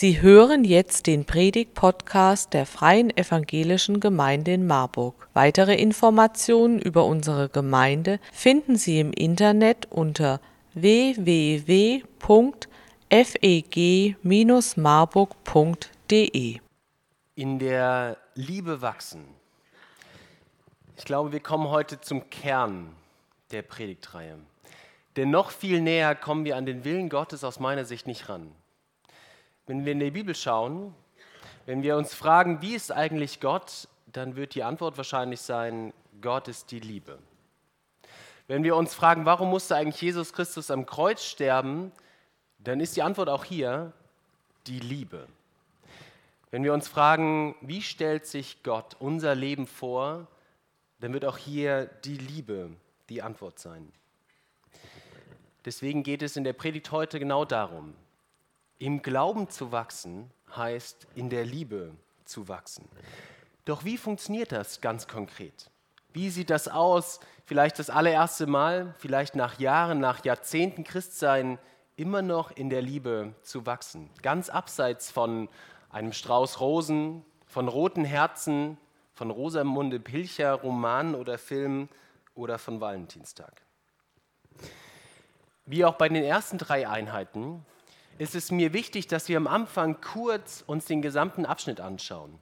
Sie hören jetzt den Predig-Podcast der Freien Evangelischen Gemeinde in Marburg. Weitere Informationen über unsere Gemeinde finden Sie im Internet unter www.feg-marburg.de. In der Liebe wachsen. Ich glaube, wir kommen heute zum Kern der Predigtreihe. Denn noch viel näher kommen wir an den Willen Gottes aus meiner Sicht nicht ran. Wenn wir in die Bibel schauen, wenn wir uns fragen, wie ist eigentlich Gott, dann wird die Antwort wahrscheinlich sein, Gott ist die Liebe. Wenn wir uns fragen, warum musste eigentlich Jesus Christus am Kreuz sterben, dann ist die Antwort auch hier die Liebe. Wenn wir uns fragen, wie stellt sich Gott unser Leben vor, dann wird auch hier die Liebe die Antwort sein. Deswegen geht es in der Predigt heute genau darum, im Glauben zu wachsen heißt in der Liebe zu wachsen. Doch wie funktioniert das ganz konkret? Wie sieht das aus? Vielleicht das allererste Mal, vielleicht nach Jahren, nach Jahrzehnten Christsein, immer noch in der Liebe zu wachsen. Ganz abseits von einem Strauß Rosen, von roten Herzen, von Rosamunde Pilcher, Romanen oder Filmen oder von Valentinstag. Wie auch bei den ersten drei Einheiten ist es mir wichtig, dass wir am Anfang kurz uns den gesamten Abschnitt anschauen,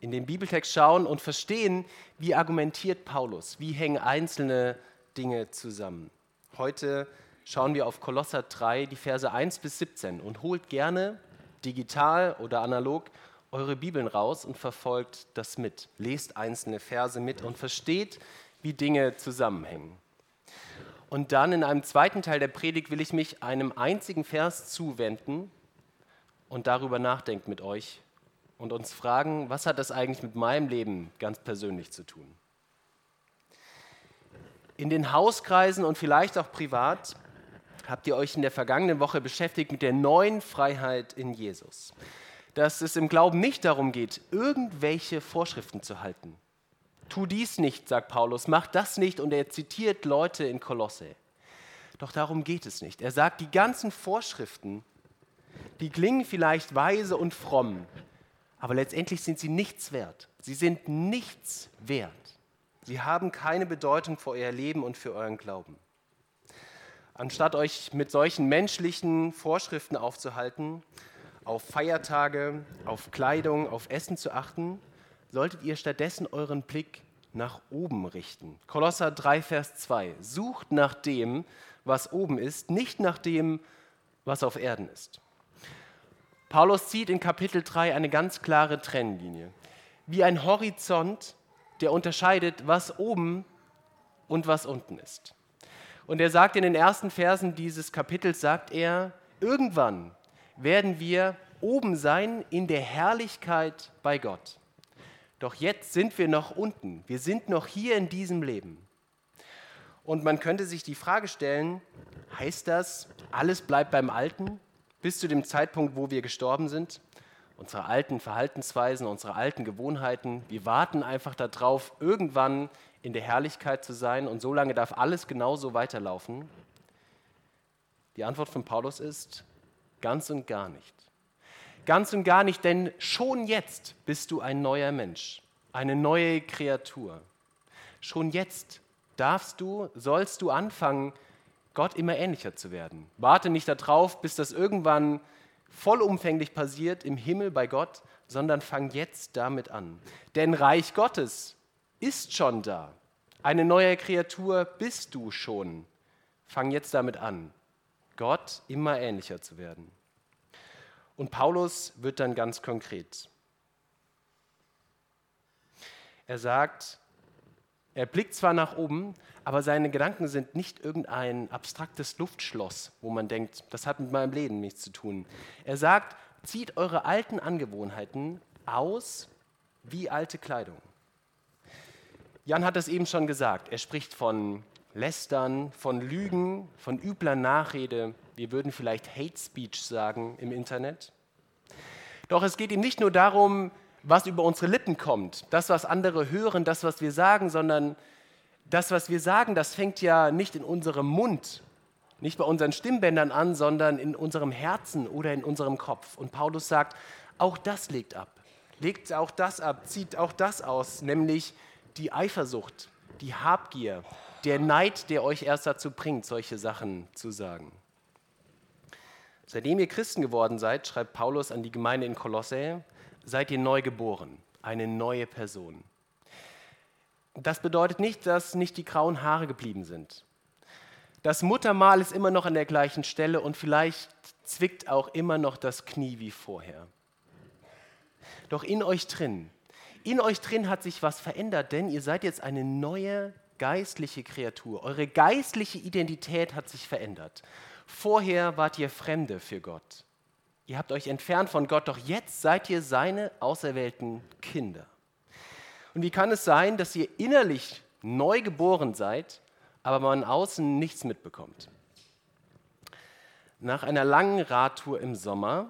in den Bibeltext schauen und verstehen, wie argumentiert Paulus, wie hängen einzelne Dinge zusammen. Heute schauen wir auf Kolosser 3, die Verse 1 bis 17 und holt gerne digital oder analog eure Bibeln raus und verfolgt das mit. Lest einzelne Verse mit und versteht, wie Dinge zusammenhängen. Und dann in einem zweiten Teil der Predigt will ich mich einem einzigen Vers zuwenden und darüber nachdenken mit euch und uns fragen, was hat das eigentlich mit meinem Leben ganz persönlich zu tun? In den Hauskreisen und vielleicht auch privat habt ihr euch in der vergangenen Woche beschäftigt mit der neuen Freiheit in Jesus. Dass es im Glauben nicht darum geht, irgendwelche Vorschriften zu halten, tu dies nicht, sagt Paulus, mach das nicht und er zitiert Leute in Kolosse. Doch darum geht es nicht. Er sagt, die ganzen Vorschriften, die klingen vielleicht weise und fromm, aber letztendlich sind sie nichts wert. Sie sind nichts wert. Sie haben keine Bedeutung für euer Leben und für euren Glauben. Anstatt euch mit solchen menschlichen Vorschriften aufzuhalten, auf Feiertage, auf Kleidung, auf Essen zu achten, solltet ihr stattdessen euren Blick nach oben richten. Kolosser 3, Vers 2. Sucht nach dem, was oben ist, nicht nach dem, was auf Erden ist. Paulus zieht in Kapitel 3 eine ganz klare Trennlinie. Wie ein Horizont, der unterscheidet, was oben und was unten ist. Und er sagt in den ersten Versen dieses Kapitels, sagt er, irgendwann werden wir oben sein in der Herrlichkeit bei Gott. Doch jetzt sind wir noch unten. Wir sind noch hier in diesem Leben. Und man könnte sich die Frage stellen, heißt das, alles bleibt beim Alten bis zu dem Zeitpunkt, wo wir gestorben sind? Unsere alten Verhaltensweisen, unsere alten Gewohnheiten, wir warten einfach darauf, irgendwann in der Herrlichkeit zu sein und so lange darf alles genauso weiterlaufen? Die Antwort von Paulus ist, ganz und gar nicht. Ganz und gar nicht, denn schon jetzt bist du ein neuer Mensch, eine neue Kreatur. Schon jetzt darfst du, sollst du anfangen, Gott immer ähnlicher zu werden. Warte nicht darauf, bis das irgendwann vollumfänglich passiert im Himmel bei Gott, sondern fang jetzt damit an. Denn Reich Gottes ist schon da. Eine neue Kreatur bist du schon. Fang jetzt damit an, Gott immer ähnlicher zu werden. Und Paulus wird dann ganz konkret. Er sagt, er blickt zwar nach oben, aber seine Gedanken sind nicht irgendein abstraktes Luftschloss, wo man denkt, das hat mit meinem Leben nichts zu tun. Er sagt, zieht eure alten Angewohnheiten aus wie alte Kleidung. Jan hat das eben schon gesagt. Er spricht von Lästern, von Lügen, von übler Nachrede. Wir würden vielleicht Hate Speech sagen im Internet. Doch es geht ihm nicht nur darum, was über unsere Lippen kommt, das, was andere hören, das, was wir sagen, sondern das, was wir sagen, das fängt ja nicht in unserem Mund Nicht bei unseren Stimmbändern an, sondern in unserem Herzen oder in unserem Kopf. Und Paulus sagt, auch das legt ab. Legt auch das ab, zieht auch das aus, nämlich die Eifersucht, die Habgier, der Neid, der euch erst dazu bringt, solche Sachen zu sagen. Seitdem ihr Christen geworden seid, schreibt Paulus an die Gemeinde in Kolosse, seid ihr neu geboren, eine neue Person. Das bedeutet nicht, dass nicht die grauen Haare geblieben sind. Das Muttermal ist immer noch an der gleichen Stelle und vielleicht zwickt auch immer noch das Knie wie vorher. Doch in euch drin, in euch drin hat sich was verändert, denn ihr seid jetzt eine neue geistliche Kreatur. Eure geistliche Identität hat sich verändert. Vorher wart ihr Fremde für Gott. Ihr habt euch entfernt von Gott, doch jetzt seid ihr seine auserwählten Kinder. Und wie kann es sein, dass ihr innerlich neu geboren seid, aber man außen nichts mitbekommt. Nach einer langen Radtour im Sommer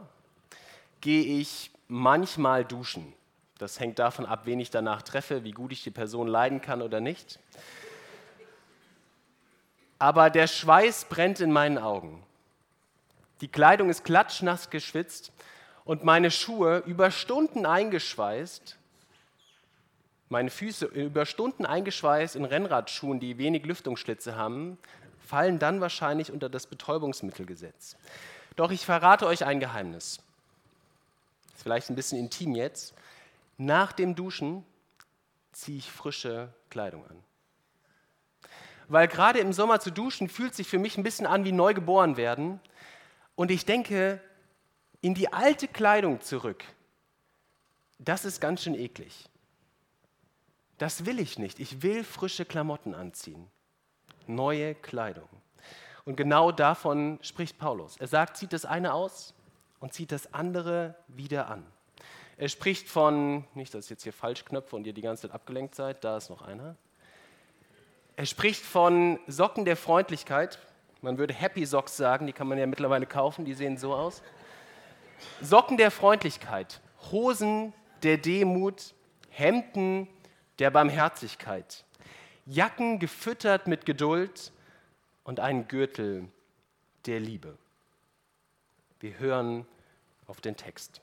gehe ich manchmal duschen. Das hängt davon ab, wen ich danach treffe, wie gut ich die Person leiden kann oder nicht. Aber der Schweiß brennt in meinen Augen. Die Kleidung ist klatschnass geschwitzt und meine Schuhe über Stunden eingeschweißt meine Füße über Stunden eingeschweißt in Rennradschuhen, die wenig Lüftungsschlitze haben, fallen dann wahrscheinlich unter das Betäubungsmittelgesetz. Doch ich verrate euch ein Geheimnis. Ist vielleicht ein bisschen intim jetzt. Nach dem Duschen ziehe ich frische Kleidung an. Weil gerade im Sommer zu duschen fühlt sich für mich ein bisschen an wie neugeboren werden. Und ich denke, in die alte Kleidung zurück, das ist ganz schön eklig. Das will ich nicht. Ich will frische Klamotten anziehen, neue Kleidung. Und genau davon spricht Paulus. Er sagt, zieht das eine aus und zieht das andere wieder an. Er spricht von, nicht, dass ich jetzt hier falsch knöpfe und ihr die ganze Zeit abgelenkt seid, da ist noch einer. Er spricht von Socken der Freundlichkeit. Man würde Happy Socks sagen, die kann man ja mittlerweile kaufen, die sehen so aus. Socken der Freundlichkeit, Hosen der Demut, Hemden der Barmherzigkeit, Jacken gefüttert mit Geduld und einen Gürtel der Liebe. Wir hören auf den Text.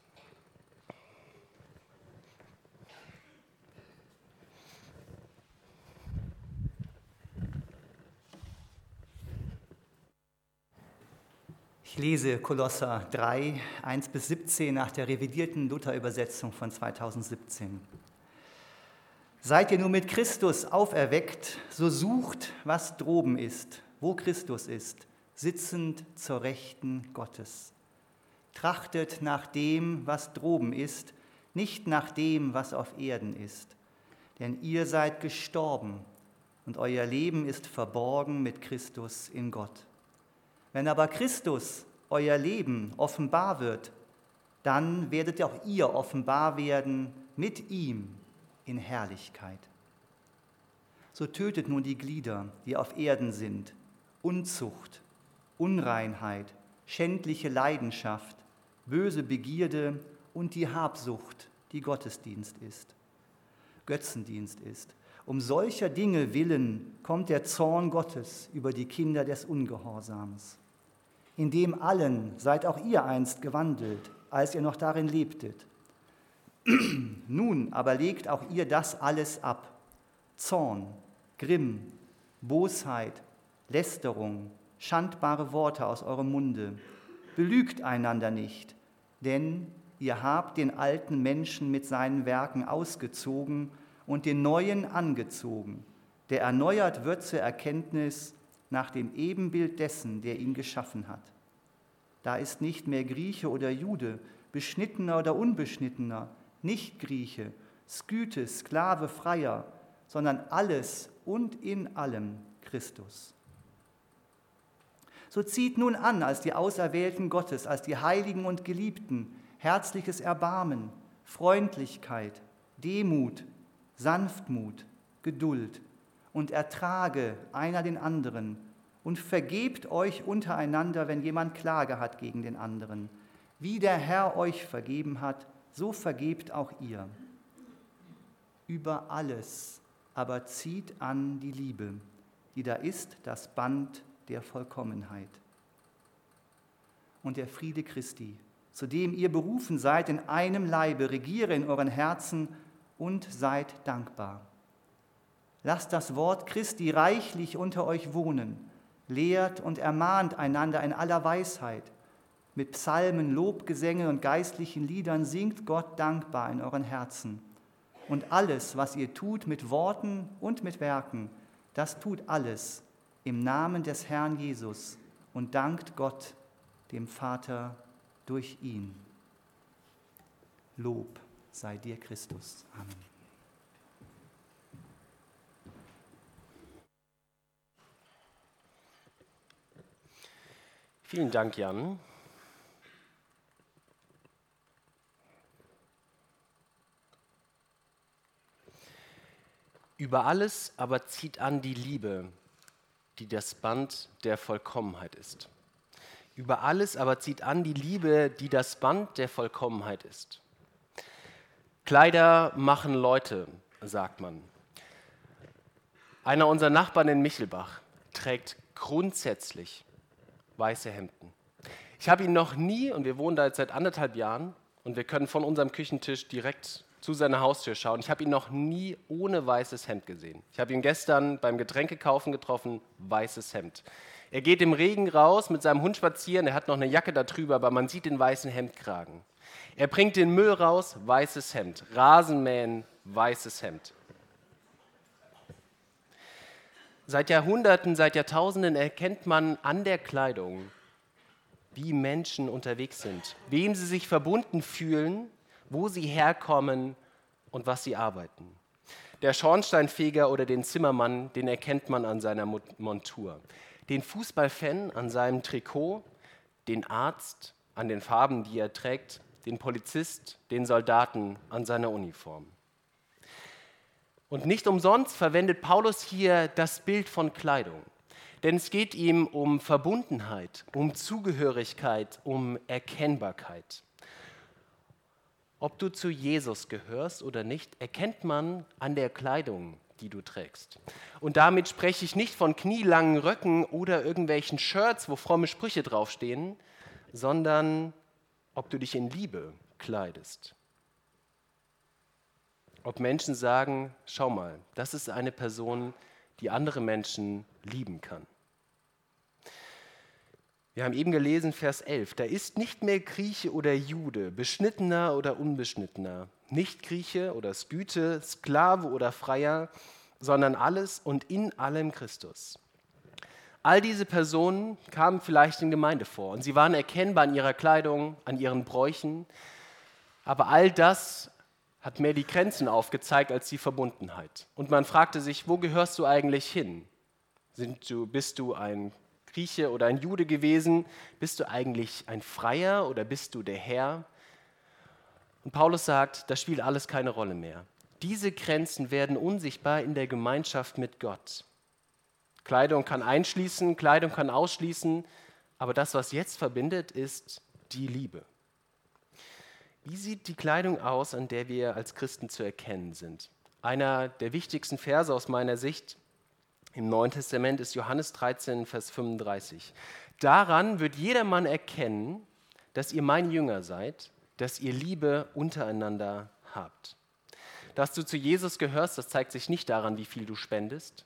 Lese Kolosser 3, 1 bis 17 nach der revidierten Luther-Übersetzung von 2017. Seid ihr nur mit Christus auferweckt, so sucht, was droben ist, wo Christus ist, sitzend zur Rechten Gottes. Trachtet nach dem, was droben ist, nicht nach dem, was auf Erden ist. Denn ihr seid gestorben und euer Leben ist verborgen mit Christus in Gott. Wenn aber Christus, euer Leben, offenbar wird, dann werdet auch ihr offenbar werden mit ihm in Herrlichkeit. So tötet nun die Glieder, die auf Erden sind, Unzucht, Unreinheit, schändliche Leidenschaft, böse Begierde und die Habsucht, die Gottesdienst ist, Götzendienst ist. Um solcher Dinge willen kommt der Zorn Gottes über die Kinder des Ungehorsams. In dem allen seid auch ihr einst gewandelt, als ihr noch darin lebtet Nun aber legt auch ihr das alles ab. Zorn, Grimm, Bosheit, Lästerung, schandbare Worte aus eurem Munde. Belügt einander nicht, denn ihr habt den alten Menschen mit seinen Werken ausgezogen und den neuen angezogen, der erneuert wird zur Erkenntnis nach dem Ebenbild dessen, der ihn geschaffen hat. Da ist nicht mehr Grieche oder Jude, beschnittener oder unbeschnittener, nicht Grieche, Sküte, Sklave, Freier, sondern alles und in allem Christus. So zieht nun an als die Auserwählten Gottes, als die Heiligen und Geliebten, herzliches Erbarmen, Freundlichkeit, Demut, Sanftmut, Geduld und ertrage einer den anderen und vergebt euch untereinander, wenn jemand Klage hat gegen den anderen, wie der Herr euch vergeben hat, so vergebt auch ihr. Über alles aber zieht an die Liebe, die da ist das Band der Vollkommenheit. und der Friede Christi, zu dem ihr berufen seid in einem Leibe, regiere in euren Herzen und seid dankbar. Lasst das Wort Christi reichlich unter euch wohnen, lehrt und ermahnt einander in aller Weisheit. Mit Psalmen, Lobgesängen und geistlichen Liedern singt Gott dankbar in euren Herzen. Und alles, was ihr tut mit Worten und mit Werken, das tut alles im Namen des Herrn Jesus und dankt Gott, dem Vater, durch ihn. Lob sei dir, Christus. Amen. Vielen Dank, Jan. Über alles aber zieht an die Liebe, die das Band der Vollkommenheit ist. Über alles aber zieht an die Liebe, die das Band der Vollkommenheit ist. Kleider machen Leute, sagt man. Einer unserer Nachbarn in Michelbach trägt grundsätzlich weiße Hemden. Ich habe ihn noch nie, und wir wohnen da jetzt seit anderthalb Jahren, und wir können von unserem Küchentisch direkt zu seiner Haustür schauen. Ich habe ihn noch nie ohne weißes Hemd gesehen. Ich habe ihn gestern beim Getränkekaufen getroffen, weißes Hemd. Er geht im Regen raus mit seinem Hund spazieren, er hat noch eine Jacke darüber, aber man sieht den weißen Hemdkragen. Er bringt den Müll raus, weißes Hemd. Rasenmähen, weißes Hemd. Seit Jahrhunderten, seit Jahrtausenden erkennt man an der Kleidung, wie Menschen unterwegs sind, wem sie sich verbunden fühlen wo sie herkommen und was sie arbeiten. Der Schornsteinfeger oder den Zimmermann, den erkennt man an seiner Montur. Den Fußballfan an seinem Trikot, den Arzt an den Farben, die er trägt, den Polizist, den Soldaten an seiner Uniform. Und nicht umsonst verwendet Paulus hier das Bild von Kleidung. Denn es geht ihm um Verbundenheit, um Zugehörigkeit, um Erkennbarkeit. Ob du zu Jesus gehörst oder nicht, erkennt man an der Kleidung, die du trägst. Und damit spreche ich nicht von knielangen Röcken oder irgendwelchen Shirts, wo fromme Sprüche draufstehen, sondern ob du dich in Liebe kleidest. Ob Menschen sagen, schau mal, das ist eine Person, die andere Menschen lieben kann. Wir haben eben gelesen, Vers 11, da ist nicht mehr Grieche oder Jude, Beschnittener oder Unbeschnittener, nicht Grieche oder Sküte, Sklave oder Freier, sondern alles und in allem Christus. All diese Personen kamen vielleicht in Gemeinde vor und sie waren erkennbar an ihrer Kleidung, an ihren Bräuchen, aber all das hat mehr die Grenzen aufgezeigt als die Verbundenheit. Und man fragte sich, wo gehörst du eigentlich hin? Du, bist du ein Grieche oder ein Jude gewesen? Bist du eigentlich ein Freier oder bist du der Herr? Und Paulus sagt, das spielt alles keine Rolle mehr. Diese Grenzen werden unsichtbar in der Gemeinschaft mit Gott. Kleidung kann einschließen, Kleidung kann ausschließen, aber das, was jetzt verbindet, ist die Liebe. Wie sieht die Kleidung aus, an der wir als Christen zu erkennen sind? Einer der wichtigsten Verse aus meiner Sicht im Neuen Testament ist Johannes 13, Vers 35. Daran wird jedermann erkennen, dass ihr mein Jünger seid, dass ihr Liebe untereinander habt. Dass du zu Jesus gehörst, das zeigt sich nicht daran, wie viel du spendest.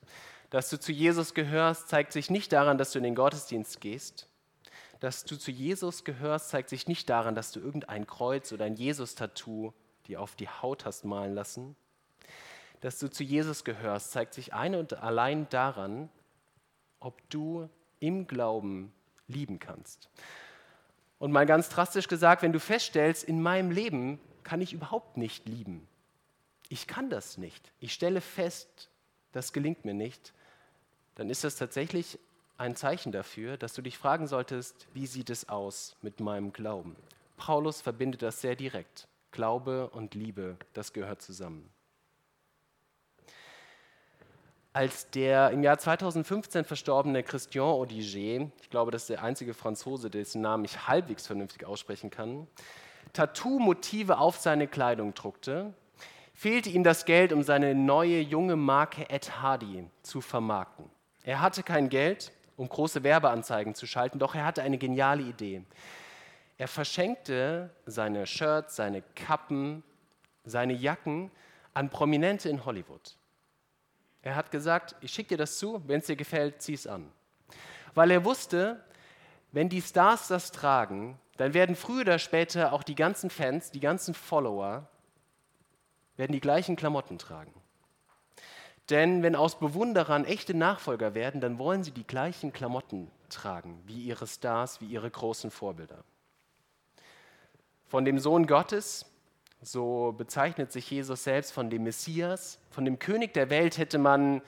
Dass du zu Jesus gehörst, zeigt sich nicht daran, dass du in den Gottesdienst gehst. Dass du zu Jesus gehörst, zeigt sich nicht daran, dass du irgendein Kreuz oder ein Jesus-Tattoo dir auf die Haut hast malen lassen dass du zu Jesus gehörst, zeigt sich ein und allein daran, ob du im Glauben lieben kannst. Und mal ganz drastisch gesagt, wenn du feststellst, in meinem Leben kann ich überhaupt nicht lieben. Ich kann das nicht. Ich stelle fest, das gelingt mir nicht. Dann ist das tatsächlich ein Zeichen dafür, dass du dich fragen solltest, wie sieht es aus mit meinem Glauben? Paulus verbindet das sehr direkt. Glaube und Liebe, das gehört zusammen als der im Jahr 2015 verstorbene Christian Odiger, ich glaube, das ist der einzige Franzose, dessen Namen ich halbwegs vernünftig aussprechen kann, Tattoo-Motive auf seine Kleidung druckte, fehlte ihm das Geld, um seine neue junge Marke Ed Hardy zu vermarkten. Er hatte kein Geld, um große Werbeanzeigen zu schalten, doch er hatte eine geniale Idee. Er verschenkte seine Shirts, seine Kappen, seine Jacken an Prominente in Hollywood. Er hat gesagt, ich schicke dir das zu, wenn es dir gefällt, zieh es an. Weil er wusste, wenn die Stars das tragen, dann werden früher oder später auch die ganzen Fans, die ganzen Follower, werden die gleichen Klamotten tragen. Denn wenn aus Bewunderern echte Nachfolger werden, dann wollen sie die gleichen Klamotten tragen wie ihre Stars, wie ihre großen Vorbilder. Von dem Sohn Gottes, so bezeichnet sich Jesus selbst von dem Messias, von dem König der Welt hätte man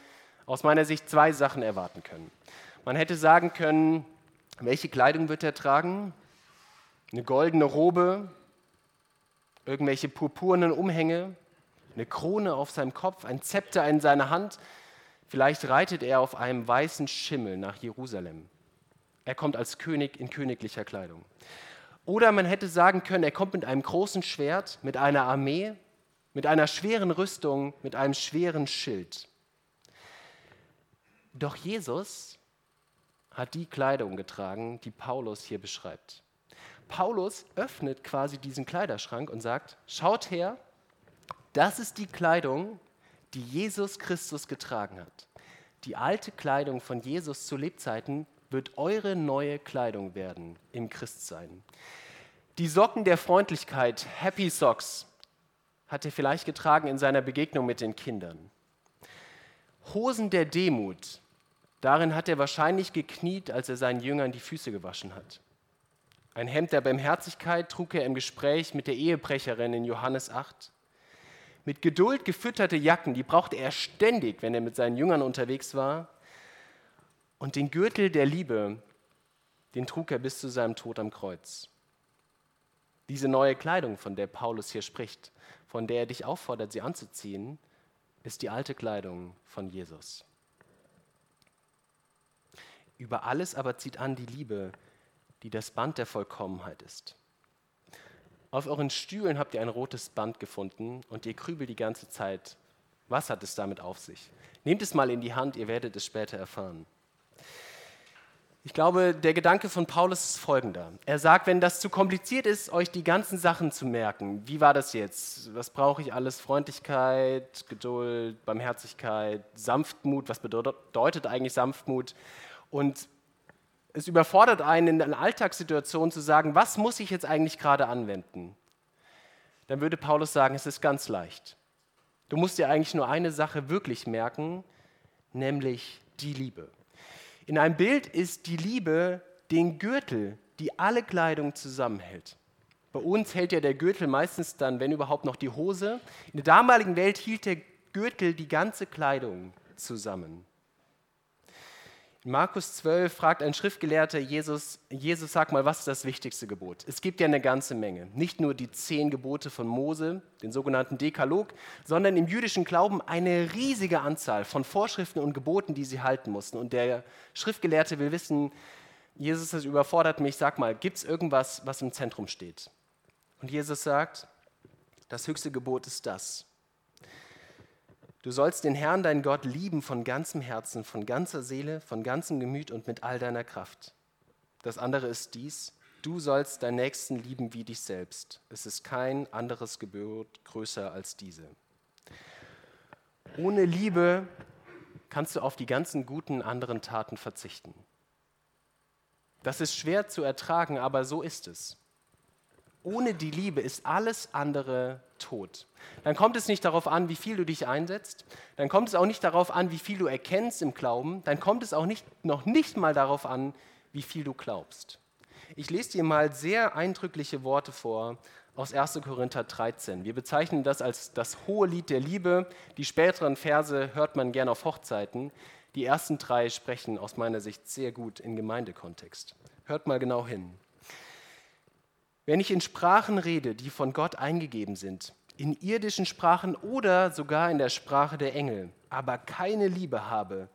aus meiner Sicht zwei Sachen erwarten können. Man hätte sagen können, welche Kleidung wird er tragen? Eine goldene Robe, irgendwelche purpurnen Umhänge, eine Krone auf seinem Kopf, ein Zepter in seiner Hand. Vielleicht reitet er auf einem weißen Schimmel nach Jerusalem. Er kommt als König in königlicher Kleidung. Oder man hätte sagen können, er kommt mit einem großen Schwert, mit einer Armee, mit einer schweren Rüstung, mit einem schweren Schild. Doch Jesus hat die Kleidung getragen, die Paulus hier beschreibt. Paulus öffnet quasi diesen Kleiderschrank und sagt, schaut her, das ist die Kleidung, die Jesus Christus getragen hat. Die alte Kleidung von Jesus zu Lebzeiten wird eure neue Kleidung werden im Christsein. Die Socken der Freundlichkeit, Happy Socks, hat er vielleicht getragen in seiner Begegnung mit den Kindern. Hosen der Demut, darin hat er wahrscheinlich gekniet, als er seinen Jüngern die Füße gewaschen hat. Ein Hemd der Barmherzigkeit trug er im Gespräch mit der Ehebrecherin in Johannes 8. Mit Geduld gefütterte Jacken, die brauchte er ständig, wenn er mit seinen Jüngern unterwegs war. Und den Gürtel der Liebe, den trug er bis zu seinem Tod am Kreuz. Diese neue Kleidung, von der Paulus hier spricht, von der er dich auffordert, sie anzuziehen, ist die alte Kleidung von Jesus. Über alles aber zieht an die Liebe, die das Band der Vollkommenheit ist. Auf euren Stühlen habt ihr ein rotes Band gefunden und ihr grübelt die ganze Zeit, was hat es damit auf sich? Nehmt es mal in die Hand, ihr werdet es später erfahren. Ich glaube, der Gedanke von Paulus ist folgender. Er sagt, wenn das zu kompliziert ist, euch die ganzen Sachen zu merken, wie war das jetzt? Was brauche ich alles? Freundlichkeit, Geduld, Barmherzigkeit, Sanftmut, was bedeutet eigentlich Sanftmut? Und es überfordert einen in einer Alltagssituation zu sagen, was muss ich jetzt eigentlich gerade anwenden? Dann würde Paulus sagen, es ist ganz leicht. Du musst dir eigentlich nur eine Sache wirklich merken, nämlich die Liebe. In einem Bild ist die Liebe den Gürtel, die alle Kleidung zusammenhält. Bei uns hält ja der Gürtel meistens dann, wenn überhaupt, noch die Hose. In der damaligen Welt hielt der Gürtel die ganze Kleidung zusammen. In Markus 12 fragt ein Schriftgelehrter Jesus, Jesus, sag mal, was ist das wichtigste Gebot? Es gibt ja eine ganze Menge. Nicht nur die zehn Gebote von Mose, den sogenannten Dekalog, sondern im jüdischen Glauben eine riesige Anzahl von Vorschriften und Geboten, die sie halten mussten. Und der Schriftgelehrte will wissen, Jesus, das überfordert mich, sag mal, gibt es irgendwas, was im Zentrum steht? Und Jesus sagt, das höchste Gebot ist das. Du sollst den Herrn, deinen Gott, lieben von ganzem Herzen, von ganzer Seele, von ganzem Gemüt und mit all deiner Kraft. Das andere ist dies, du sollst deinen Nächsten lieben wie dich selbst. Es ist kein anderes Gebot größer als diese. Ohne Liebe kannst du auf die ganzen guten anderen Taten verzichten. Das ist schwer zu ertragen, aber so ist es ohne die Liebe ist alles andere tot. Dann kommt es nicht darauf an, wie viel du dich einsetzt. Dann kommt es auch nicht darauf an, wie viel du erkennst im Glauben. Dann kommt es auch nicht, noch nicht mal darauf an, wie viel du glaubst. Ich lese dir mal sehr eindrückliche Worte vor aus 1. Korinther 13. Wir bezeichnen das als das hohe Lied der Liebe. Die späteren Verse hört man gern auf Hochzeiten. Die ersten drei sprechen aus meiner Sicht sehr gut im Gemeindekontext. Hört mal genau hin. Wenn ich in Sprachen rede, die von Gott eingegeben sind, in irdischen Sprachen oder sogar in der Sprache der Engel, aber keine Liebe habe,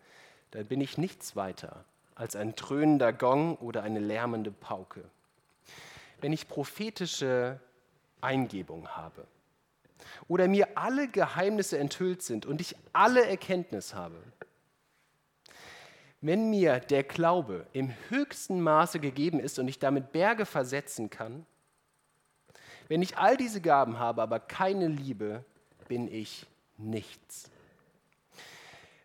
dann bin ich nichts weiter als ein dröhnender Gong oder eine lärmende Pauke. Wenn ich prophetische Eingebung habe oder mir alle Geheimnisse enthüllt sind und ich alle Erkenntnis habe, Wenn mir der Glaube im höchsten Maße gegeben ist und ich damit Berge versetzen kann, wenn ich all diese Gaben habe, aber keine Liebe, bin ich nichts.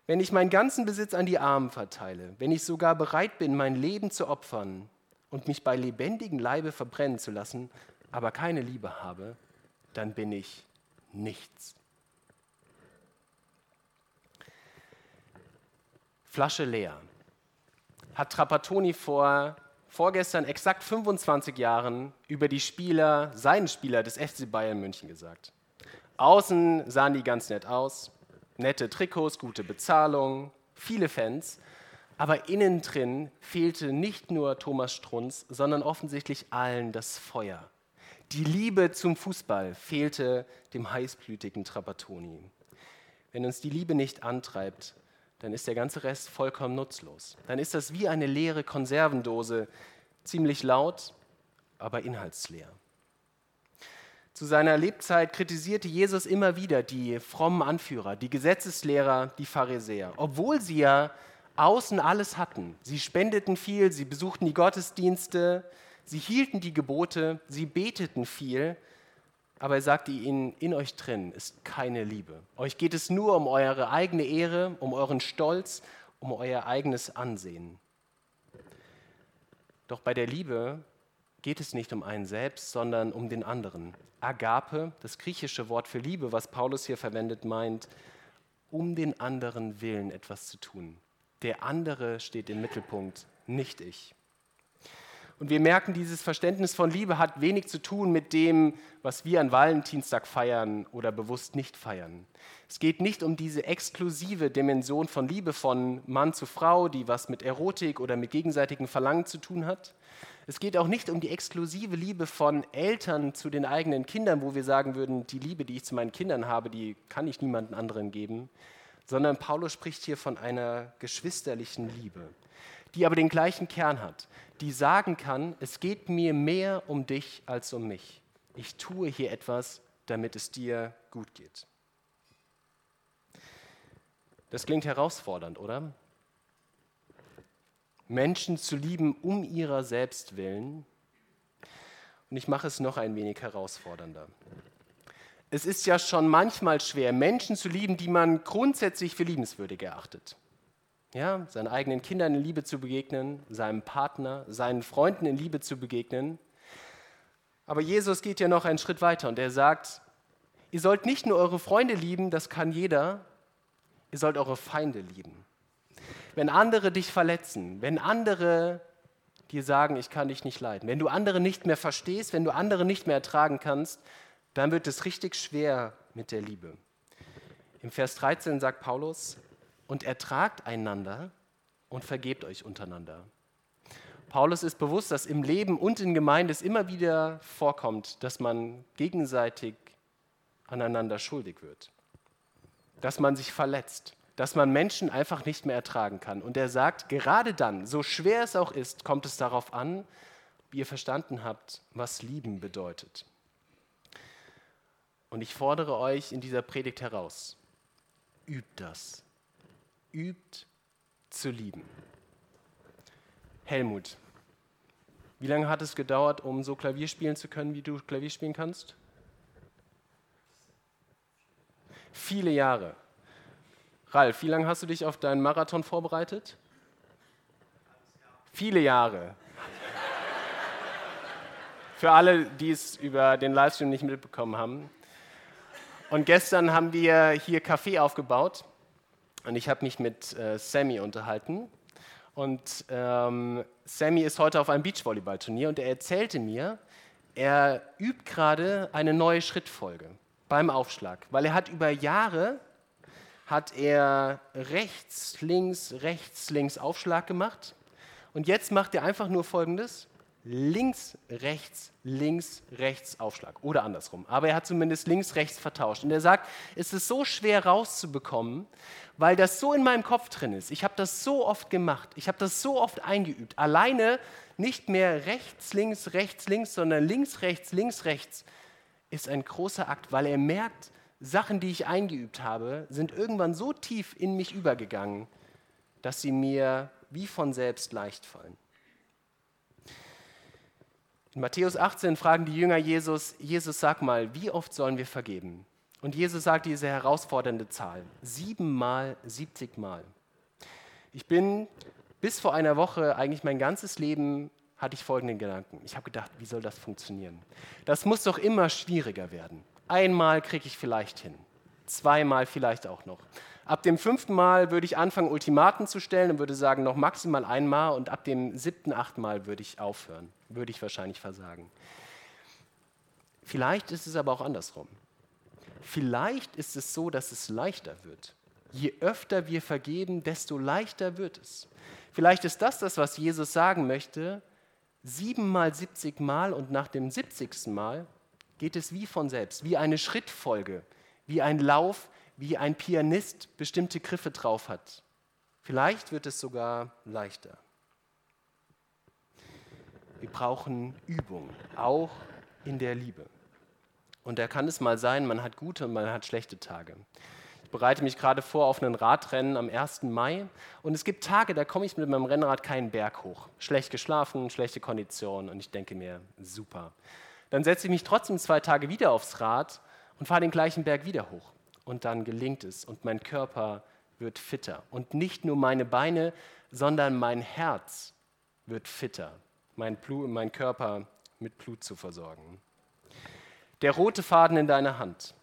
Wenn ich meinen ganzen Besitz an die Armen verteile, wenn ich sogar bereit bin, mein Leben zu opfern und mich bei lebendigem Leibe verbrennen zu lassen, aber keine Liebe habe, dann bin ich nichts. Flasche leer. Hat Trapattoni vor vorgestern exakt 25 Jahren über die Spieler, seinen Spieler des FC Bayern München gesagt. Außen sahen die ganz nett aus, nette Trikots, gute Bezahlung, viele Fans, aber innen drin fehlte nicht nur Thomas Strunz, sondern offensichtlich allen das Feuer. Die Liebe zum Fußball fehlte dem heißblütigen Trapattoni. Wenn uns die Liebe nicht antreibt, dann ist der ganze Rest vollkommen nutzlos. Dann ist das wie eine leere Konservendose, ziemlich laut, aber inhaltsleer. Zu seiner Lebzeit kritisierte Jesus immer wieder die frommen Anführer, die Gesetzeslehrer, die Pharisäer, obwohl sie ja außen alles hatten. Sie spendeten viel, sie besuchten die Gottesdienste, sie hielten die Gebote, sie beteten viel, aber er sagte ihnen, in euch drin ist keine Liebe. Euch geht es nur um eure eigene Ehre, um euren Stolz, um euer eigenes Ansehen. Doch bei der Liebe geht es nicht um einen selbst, sondern um den anderen. Agape, das griechische Wort für Liebe, was Paulus hier verwendet, meint, um den anderen Willen etwas zu tun. Der andere steht im Mittelpunkt, nicht ich. Und wir merken, dieses Verständnis von Liebe hat wenig zu tun mit dem, was wir an Valentinstag feiern oder bewusst nicht feiern. Es geht nicht um diese exklusive Dimension von Liebe von Mann zu Frau, die was mit Erotik oder mit gegenseitigem Verlangen zu tun hat. Es geht auch nicht um die exklusive Liebe von Eltern zu den eigenen Kindern, wo wir sagen würden, die Liebe, die ich zu meinen Kindern habe, die kann ich niemandem anderen geben, sondern Paulus spricht hier von einer geschwisterlichen Liebe die aber den gleichen Kern hat, die sagen kann, es geht mir mehr um dich als um mich. Ich tue hier etwas, damit es dir gut geht. Das klingt herausfordernd, oder? Menschen zu lieben um ihrer selbst willen. Und ich mache es noch ein wenig herausfordernder. Es ist ja schon manchmal schwer, Menschen zu lieben, die man grundsätzlich für liebenswürdig erachtet ja, seinen eigenen Kindern in Liebe zu begegnen, seinem Partner, seinen Freunden in Liebe zu begegnen. Aber Jesus geht ja noch einen Schritt weiter und er sagt, ihr sollt nicht nur eure Freunde lieben, das kann jeder, ihr sollt eure Feinde lieben. Wenn andere dich verletzen, wenn andere dir sagen, ich kann dich nicht leiden, wenn du andere nicht mehr verstehst, wenn du andere nicht mehr ertragen kannst, dann wird es richtig schwer mit der Liebe. Im Vers 13 sagt Paulus, und ertragt einander und vergebt euch untereinander. Paulus ist bewusst, dass im Leben und in Gemeinde es immer wieder vorkommt, dass man gegenseitig aneinander schuldig wird, dass man sich verletzt, dass man Menschen einfach nicht mehr ertragen kann. Und er sagt, gerade dann, so schwer es auch ist, kommt es darauf an, wie ihr verstanden habt, was lieben bedeutet. Und ich fordere euch in dieser Predigt heraus, übt das übt zu lieben. Helmut, wie lange hat es gedauert, um so Klavier spielen zu können, wie du Klavier spielen kannst? Viele Jahre. Ralf, wie lange hast du dich auf deinen Marathon vorbereitet? Viele Jahre. Für alle, die es über den Livestream nicht mitbekommen haben. Und gestern haben wir hier Kaffee aufgebaut und ich habe mich mit äh, Sammy unterhalten. Und ähm, Sammy ist heute auf einem Beachvolleyballturnier und er erzählte mir, er übt gerade eine neue Schrittfolge beim Aufschlag, weil er hat über Jahre hat er rechts, links, rechts, links Aufschlag gemacht. Und jetzt macht er einfach nur Folgendes links, rechts, links, rechts Aufschlag oder andersrum. Aber er hat zumindest links, rechts vertauscht. Und er sagt, es ist so schwer rauszubekommen, weil das so in meinem Kopf drin ist. Ich habe das so oft gemacht, ich habe das so oft eingeübt. Alleine nicht mehr rechts, links, rechts, links, sondern links, rechts, links, rechts ist ein großer Akt, weil er merkt, Sachen, die ich eingeübt habe, sind irgendwann so tief in mich übergegangen, dass sie mir wie von selbst leicht fallen. In Matthäus 18 fragen die Jünger Jesus, Jesus sag mal, wie oft sollen wir vergeben? Und Jesus sagt diese herausfordernde Zahl, siebenmal, siebzigmal. Ich bin bis vor einer Woche eigentlich mein ganzes Leben hatte ich folgenden Gedanken. Ich habe gedacht, wie soll das funktionieren? Das muss doch immer schwieriger werden. Einmal kriege ich vielleicht hin, zweimal vielleicht auch noch. Ab dem fünften Mal würde ich anfangen, Ultimaten zu stellen und würde sagen, noch maximal einmal und ab dem siebten, achten Mal würde ich aufhören, würde ich wahrscheinlich versagen. Vielleicht ist es aber auch andersrum. Vielleicht ist es so, dass es leichter wird. Je öfter wir vergeben, desto leichter wird es. Vielleicht ist das das, was Jesus sagen möchte. Siebenmal, siebzig Mal und nach dem siebzigsten Mal geht es wie von selbst, wie eine Schrittfolge, wie ein Lauf, wie ein Pianist bestimmte Griffe drauf hat. Vielleicht wird es sogar leichter. Wir brauchen Übung, auch in der Liebe. Und da kann es mal sein, man hat gute und man hat schlechte Tage. Ich bereite mich gerade vor auf ein Radrennen am 1. Mai und es gibt Tage, da komme ich mit meinem Rennrad keinen Berg hoch. Schlecht geschlafen, schlechte Kondition und ich denke mir, super. Dann setze ich mich trotzdem zwei Tage wieder aufs Rad und fahre den gleichen Berg wieder hoch und dann gelingt es und mein Körper wird fitter. Und nicht nur meine Beine, sondern mein Herz wird fitter, mein, Blut, mein Körper mit Blut zu versorgen. Der rote Faden in deiner Hand.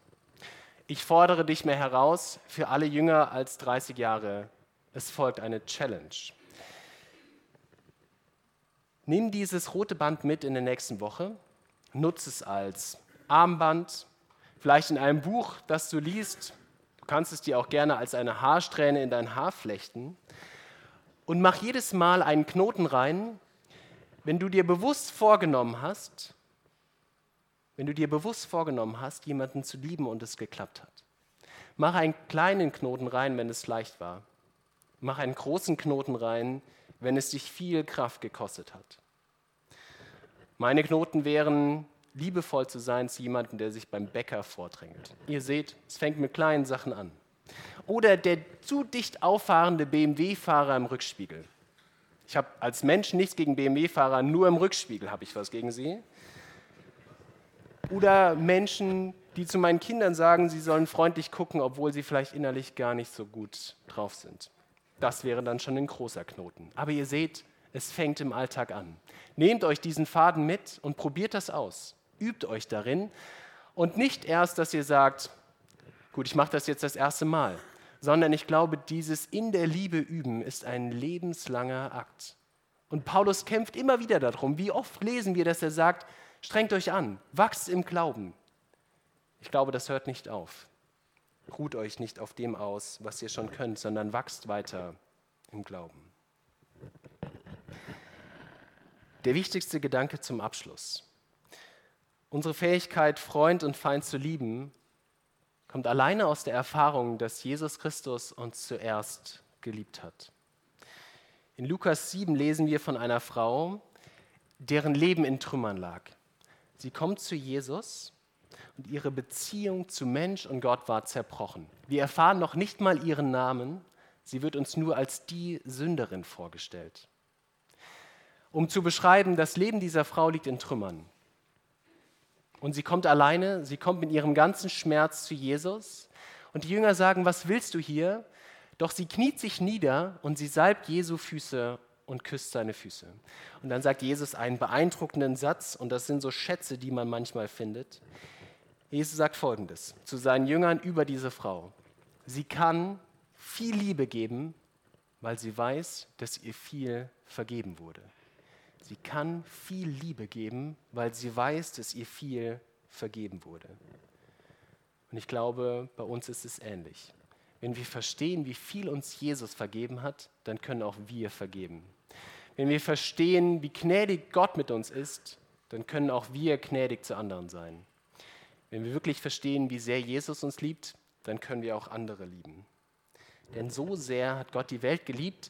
Ich fordere dich mehr heraus für alle jünger als 30 Jahre. Es folgt eine Challenge. Nimm dieses rote Band mit in der nächsten Woche, nutze es als Armband, vielleicht in einem Buch, das du liest. Du kannst es dir auch gerne als eine Haarsträhne in dein Haar flechten. Und mach jedes Mal einen Knoten rein, wenn du dir bewusst vorgenommen hast, wenn du dir bewusst vorgenommen hast, jemanden zu lieben und es geklappt hat. Mach einen kleinen Knoten rein, wenn es leicht war. Mach einen großen Knoten rein, wenn es dich viel Kraft gekostet hat. Meine Knoten wären liebevoll zu sein zu jemandem, der sich beim Bäcker vordrängelt. Ihr seht, es fängt mit kleinen Sachen an. Oder der zu dicht auffahrende BMW-Fahrer im Rückspiegel. Ich habe als Mensch nichts gegen BMW-Fahrer, nur im Rückspiegel habe ich was gegen sie. Oder Menschen, die zu meinen Kindern sagen, sie sollen freundlich gucken, obwohl sie vielleicht innerlich gar nicht so gut drauf sind. Das wäre dann schon ein großer Knoten. Aber ihr seht, es fängt im Alltag an. Nehmt euch diesen Faden mit und probiert das aus übt euch darin und nicht erst, dass ihr sagt, gut, ich mache das jetzt das erste Mal, sondern ich glaube, dieses in der Liebe üben ist ein lebenslanger Akt. Und Paulus kämpft immer wieder darum. Wie oft lesen wir, dass er sagt, strengt euch an, wachst im Glauben. Ich glaube, das hört nicht auf. Ruht euch nicht auf dem aus, was ihr schon könnt, sondern wachst weiter im Glauben. Der wichtigste Gedanke zum Abschluss. Unsere Fähigkeit, Freund und Feind zu lieben, kommt alleine aus der Erfahrung, dass Jesus Christus uns zuerst geliebt hat. In Lukas 7 lesen wir von einer Frau, deren Leben in Trümmern lag. Sie kommt zu Jesus und ihre Beziehung zu Mensch und Gott war zerbrochen. Wir erfahren noch nicht mal ihren Namen, sie wird uns nur als die Sünderin vorgestellt. Um zu beschreiben, das Leben dieser Frau liegt in Trümmern. Und sie kommt alleine, sie kommt mit ihrem ganzen Schmerz zu Jesus. Und die Jünger sagen, was willst du hier? Doch sie kniet sich nieder und sie salbt Jesu Füße und küsst seine Füße. Und dann sagt Jesus einen beeindruckenden Satz, und das sind so Schätze, die man manchmal findet. Jesus sagt folgendes zu seinen Jüngern über diese Frau. Sie kann viel Liebe geben, weil sie weiß, dass ihr viel vergeben wurde. Sie kann viel Liebe geben, weil sie weiß, dass ihr viel vergeben wurde. Und ich glaube, bei uns ist es ähnlich. Wenn wir verstehen, wie viel uns Jesus vergeben hat, dann können auch wir vergeben. Wenn wir verstehen, wie gnädig Gott mit uns ist, dann können auch wir gnädig zu anderen sein. Wenn wir wirklich verstehen, wie sehr Jesus uns liebt, dann können wir auch andere lieben. Denn so sehr hat Gott die Welt geliebt,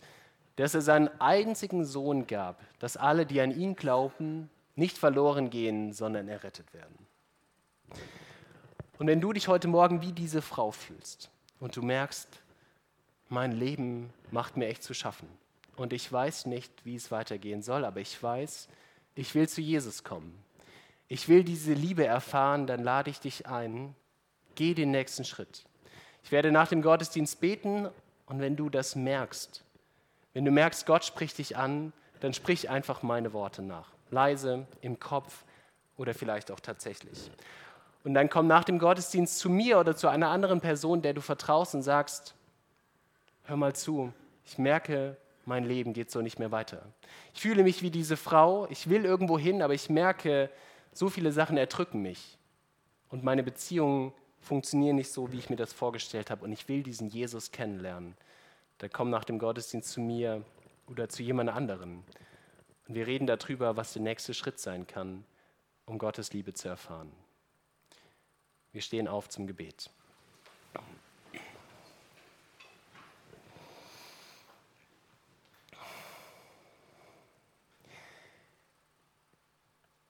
dass er seinen einzigen Sohn gab, dass alle, die an ihn glauben, nicht verloren gehen, sondern errettet werden. Und wenn du dich heute Morgen wie diese Frau fühlst und du merkst, mein Leben macht mir echt zu schaffen, und ich weiß nicht, wie es weitergehen soll, aber ich weiß, ich will zu Jesus kommen. Ich will diese Liebe erfahren, dann lade ich dich ein, geh den nächsten Schritt. Ich werde nach dem Gottesdienst beten und wenn du das merkst, wenn du merkst, Gott spricht dich an, dann sprich einfach meine Worte nach. Leise, im Kopf oder vielleicht auch tatsächlich. Und dann komm nach dem Gottesdienst zu mir oder zu einer anderen Person, der du vertraust und sagst, hör mal zu, ich merke, mein Leben geht so nicht mehr weiter. Ich fühle mich wie diese Frau, ich will irgendwo hin, aber ich merke, so viele Sachen erdrücken mich. Und meine Beziehungen funktionieren nicht so, wie ich mir das vorgestellt habe. Und ich will diesen Jesus kennenlernen. Dann komm nach dem Gottesdienst zu mir oder zu jemand anderen. Und wir reden darüber, was der nächste Schritt sein kann, um Gottes Liebe zu erfahren. Wir stehen auf zum Gebet.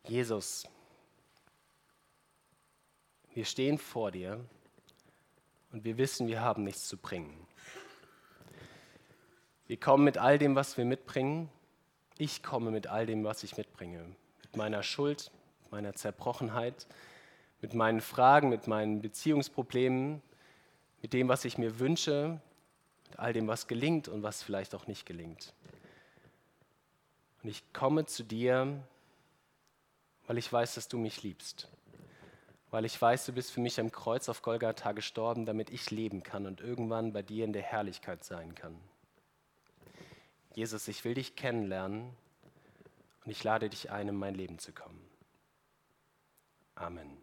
Jesus, wir stehen vor dir und wir wissen, wir haben nichts zu bringen. Wir kommen mit all dem, was wir mitbringen. Ich komme mit all dem, was ich mitbringe. Mit meiner Schuld, meiner Zerbrochenheit, mit meinen Fragen, mit meinen Beziehungsproblemen, mit dem, was ich mir wünsche, mit all dem, was gelingt und was vielleicht auch nicht gelingt. Und ich komme zu dir, weil ich weiß, dass du mich liebst. Weil ich weiß, du bist für mich am Kreuz auf Golgatha gestorben, damit ich leben kann und irgendwann bei dir in der Herrlichkeit sein kann. Jesus, ich will dich kennenlernen und ich lade dich ein, in mein Leben zu kommen. Amen.